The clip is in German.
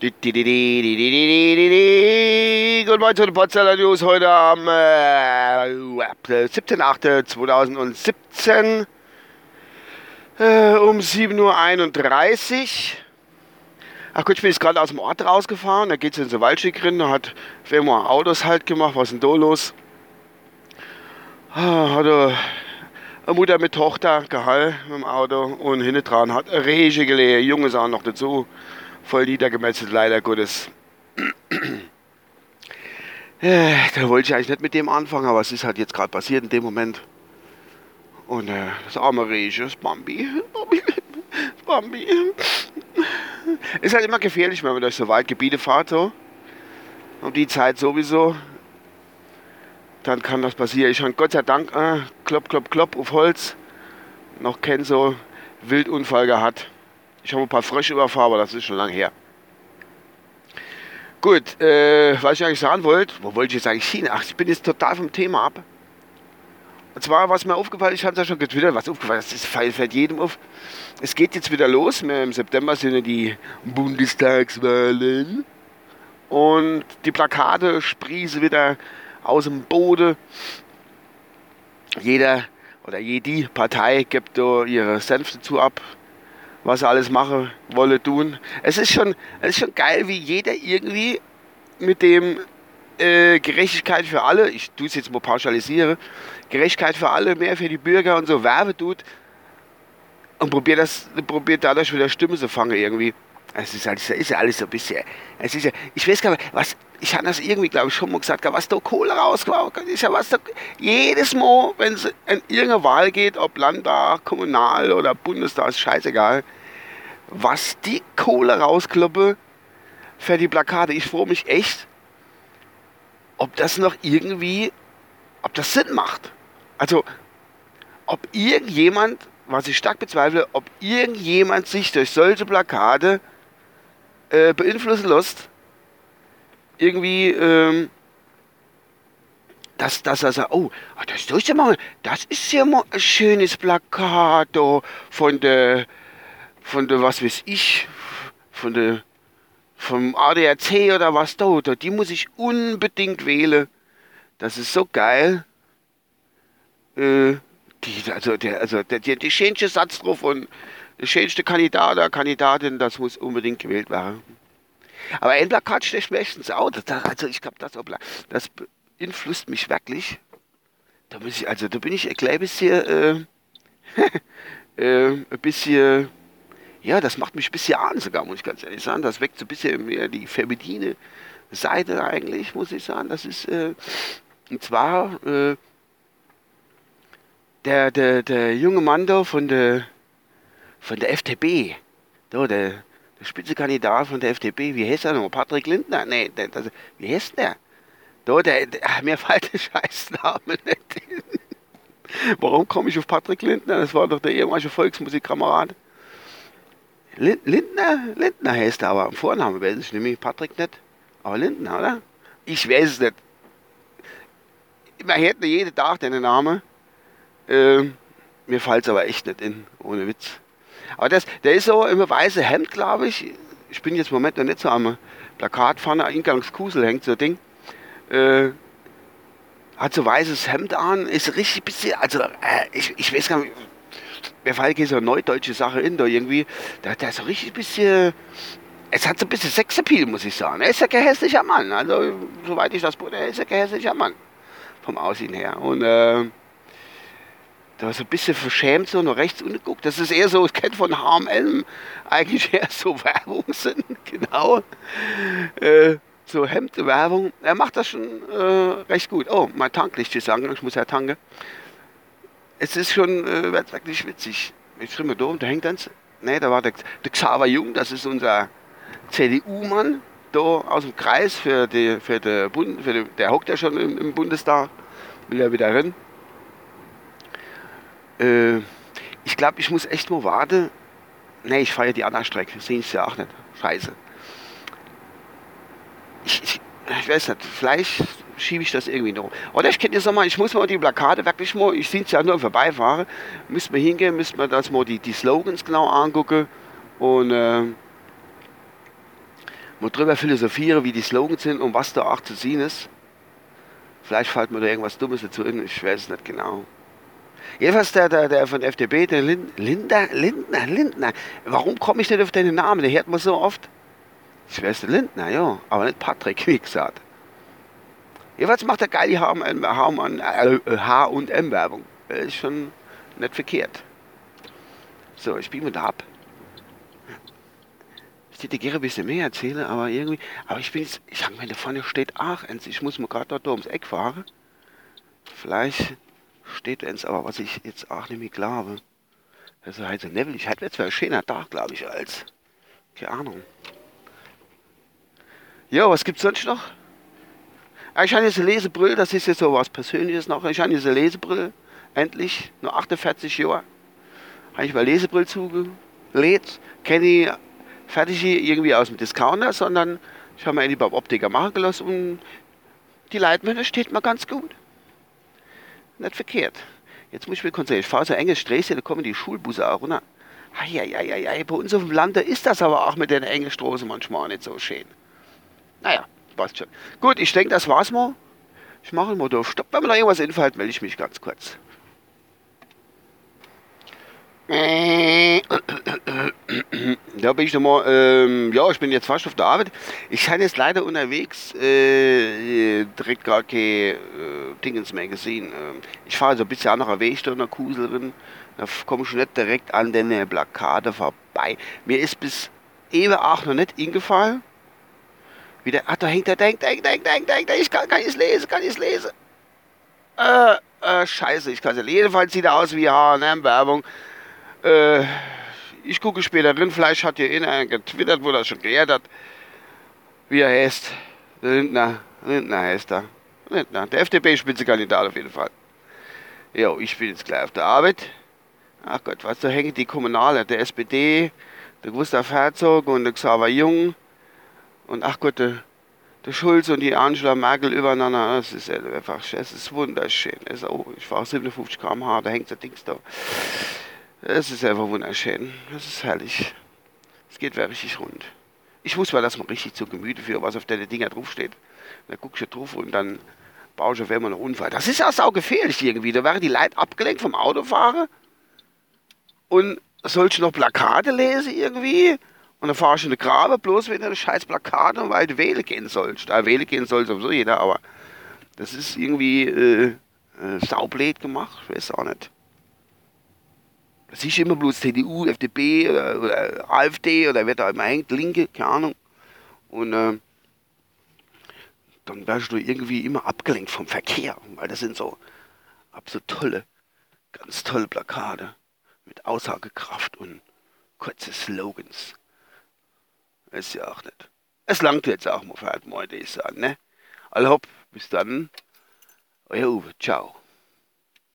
Guten Morgen zu den Potsdamer News heute am äh, 17.08.2017 äh, um 7.31 Uhr. Ach gut, ich bin jetzt gerade aus dem Ort rausgefahren, da geht es in so Waldstück drin, da hat Firma Autos halt gemacht, was ist denn da los? Ah, hatte eine Mutter mit Tochter gehalten mit dem Auto und hinten dran hat Rege gelegt, Junge sahen noch dazu voll niedergemetzelt, leider Gottes. Äh, da wollte ich eigentlich nicht mit dem anfangen, aber es ist halt jetzt gerade passiert in dem Moment. Und äh, das arme Rege, das Bambi, Bambi, Bambi. Ist halt immer gefährlich, wenn man durch so Waldgebiete fährt, so. Um die Zeit sowieso. Dann kann das passieren. Ich habe Gott sei Dank, äh, klopp, klopp, klopp auf Holz, noch keinen so Wildunfall gehabt. Ich habe ein paar Frösche überfahren, aber das ist schon lange her. Gut, äh, was ich eigentlich sagen wollte, wo wollte ich jetzt eigentlich hin? Ach, ich bin jetzt total vom Thema ab. Und zwar, was mir aufgefallen ist, ich habe es ja schon getwittert, was aufgefallen ist, das fällt jedem auf. Es geht jetzt wieder los. Im September sind ja die Bundestagswahlen. Und die Plakate sprießen wieder aus dem Boden. Jeder oder jede Partei gibt da ihre Senf dazu ab was er alles machen wolle, tun. Es ist schon, es ist schon geil, wie jeder irgendwie mit dem äh, Gerechtigkeit für alle, ich tue es jetzt mal pauschalisiere, Gerechtigkeit für alle, mehr für die Bürger und so Werbe tut und probiert das, probiert dadurch wieder Stimme zu fangen irgendwie. Es ist, halt, ist ja alles so ein bisschen. Es ist ja, ich weiß gar nicht, was, ich habe das irgendwie, glaube ich, schon mal gesagt, was da Kohle rauskommt, ist ja was da, jedes Mal, wenn es in irgendeine Wahl geht, ob Landtag, Kommunal oder Bundestag, ist scheißegal, was die Kohle rauskloppe für die Plakate. Ich freue mich echt, ob das noch irgendwie, ob das Sinn macht. Also, ob irgendjemand, was ich stark bezweifle, ob irgendjemand sich durch solche Plakate äh, beeinflussen lässt, irgendwie, ähm, dass, dass er sagt, oh, ah, das ist ja mal, das ist ja mal ein schönes Plakat von der, von der, was weiß ich, von der, vom ADAC oder was da, die muss ich unbedingt wählen. Das ist so geil. Äh, die, also der, also der, der, der schönste Satz drauf und der schönste Kandidat oder Kandidatin, das muss unbedingt gewählt werden. Aber ein Plakat steht meistens auch. Das, also ich glaube, das, das beeinflusst mich wirklich. Da muss ich, also da bin ich ein klein bisschen, äh, äh, ein bisschen, ja, das macht mich ein bisschen an sogar, muss ich ganz ehrlich sagen. Das weckt so ein bisschen mehr die feminine Seite eigentlich, muss ich sagen. Das ist, äh, und zwar, äh, der, der, der junge Mann da von der, von der FDP, da, der Spitzenkandidat von der FDP, wie heißt er noch? Patrick Lindner? Nee, der, der, wie heißt der? Da, der, der mir fällt der Scheißname nicht hin. Warum komme ich auf Patrick Lindner? Das war doch der ehemalige Volksmusikkamerad. Lindner? Lindner heißt er, aber am Vornamen weiß ich nämlich Patrick nicht. Aber Lindner, oder? Ich weiß es nicht. Man hätte jeden Tag den Namen. Ähm, mir fällt es aber echt nicht in, ohne Witz. Aber das, der ist so im weißen Hemd, glaube ich. Ich bin jetzt im Moment noch nicht so am Plakat vorne, Eingangskusel hängt so ein Ding. Äh, hat so weißes Hemd an, ist richtig bisschen, also äh, ich, ich weiß gar nicht, mir fällt so eine neudeutsche Sache in da irgendwie. Der, der ist so richtig bisschen, es hat so ein bisschen Sexappeal, muss ich sagen. Er ist ja kein hässlicher Mann, also soweit ich das, er ist ja kein hässlicher Mann vom Aussehen her. Und äh, da so ein bisschen verschämt so nach rechts umgeguckt. Das ist eher so, ich kenne von HM eigentlich eher so Werbung sind, genau. Äh, so Hemdwerbung. Er macht das schon äh, recht gut. Oh, mein Tanklicht ist an, ich muss ja tanken. Es ist schon äh, wirklich witzig. Jetzt wir da, da hängt eins. Ne, da war der, der Xaver Jung, das ist unser CDU-Mann, da aus dem Kreis für die, für den Bund, für die, der hockt ja schon im, im Bundestag, will ja wieder rennen. Äh, ich glaube, ich muss echt mal warten. Ne, ich fahre die andere Strecke. Sehen Sie ja auch nicht. Scheiße. Ich, ich, ich weiß nicht, vielleicht schiebe ich das irgendwie noch. Oder ich könnte jetzt mal, ich muss mal die Plakate wirklich mal, ich sehe es ja nur vorbeifahren, müssen wir hingehen, müssen wir das mal die, die Slogans genau angucken und äh, mal drüber philosophieren, wie die Slogans sind und was da auch zu sehen ist. Vielleicht fällt mir da irgendwas Dummes dazu in, ich weiß es nicht genau. Jedenfalls der, der, der von FDP, der Lind, Linder, Lindner, Lindner. Warum komme ich nicht auf deinen Namen? Der hört man so oft. Ich weiß der Lindner, ja, aber nicht Patrick, wie gesagt. Jedenfalls macht er geil die H und M Werbung. Ist schon nicht verkehrt. So, ich biege mir da ab. Ich hätte gerne ein bisschen mehr erzählen, aber irgendwie. Aber ich bin jetzt. Ich sag mal, da vorne steht Aachen. Ich muss mir gerade dort ums Eck fahren. Vielleicht steht eins, aber was ich jetzt auch nicht mehr glaube. Das ist halt so Neville. Ich hatte zwar ein schöner Tag, glaube ich, als. Keine Ahnung. Ja, was gibt's sonst noch? Ah, ich habe jetzt eine Lesebrille, das ist jetzt so was Persönliches noch. Ich habe jetzt eine Lesebrille, endlich, nur 48 Jahre. Habe ich mal Lesebrille zugelegt. Kenne ich fertig irgendwie aus dem Discounter, sondern ich habe mir die beim Optiker machen gelassen und die Leitmänner steht mir ganz gut. Nicht verkehrt. Jetzt muss ich mir konzentrieren. Ich fahre so enges Straße, da kommen die Schulbusse auch runter. Eieieiei, bei uns auf dem Lande ist das aber auch mit den engen Straßen manchmal nicht so schön. Naja, passt schon. Gut, ich denke, das war's mal. Ich mache mal auf Stopp. Wenn mir noch irgendwas einfällt, melde ich mich ganz kurz. Da bin ich nochmal, ähm, ja, ich bin jetzt fast auf der Arbeit. Ich kann jetzt leider unterwegs äh, direkt gar keine äh, Dingens gesehen. Ähm, ich fahre so ein bisschen anderer Weg da in der Kuselerin. Da komme ich nicht direkt an den Plakate vorbei. Mir ist bis eben auch noch nicht ingefallen. Wieder, ach, da hängt er, denkt, denkt, denkt, denkt, denkt, ich kann, kann ich es lesen, kann ich es lesen. Äh, äh, scheiße, ich kann es lesen. Jedenfalls sieht er aus wie H&M-Werbung. Äh, ich gucke später rein, vielleicht hat hier einer getwittert, wo das schon geehrt hat, wie er heißt. Lindner, Lindner heißt er. Lindner, der FDP-Spitzenkandidat auf jeden Fall. Jo, ich bin jetzt gleich auf der Arbeit. Ach Gott, was, da hängen die Kommunale, der SPD, der Gustav Herzog und der Xaver Jung und ach Gott, der, der Schulz und die Angela Merkel übereinander, das ist einfach, es ist wunderschön. Es oh, ich fahre 57 km/h, da hängt der Dings da. Es ist einfach wunderschön. Es ist herrlich. Es geht wirklich rund. Ich muss mir das mal richtig zu Gemüte führen, was auf deine Dinger draufsteht. Da guckst du drauf und dann baust du auf einmal einen Unfall. Das ist ja sau gefährlich irgendwie. Da wären die Leute abgelenkt vom Autofahrer und sollst du noch Plakate lesen irgendwie und dann fahrst du in den Grabe, bloß wenn du eine scheiß Plakate und weil du wählen gehen sollst. Da wählen gehen soll sowieso jeder, aber das ist irgendwie äh, äh, saublöd gemacht. Ich weiß auch nicht. Das ist immer bloß CDU, FDP oder, oder AfD oder wer da immer hängt, Linke, keine Ahnung. Und äh, dann wirst du irgendwie immer abgelenkt vom Verkehr, weil das sind so absolut tolle, ganz tolle Plakate mit Aussagekraft und kurze Slogans. Ist ja auch nicht. Es langt jetzt auch mal für heute ich sagen, ne? Also hopp, bis dann. Euer Uwe, ciao.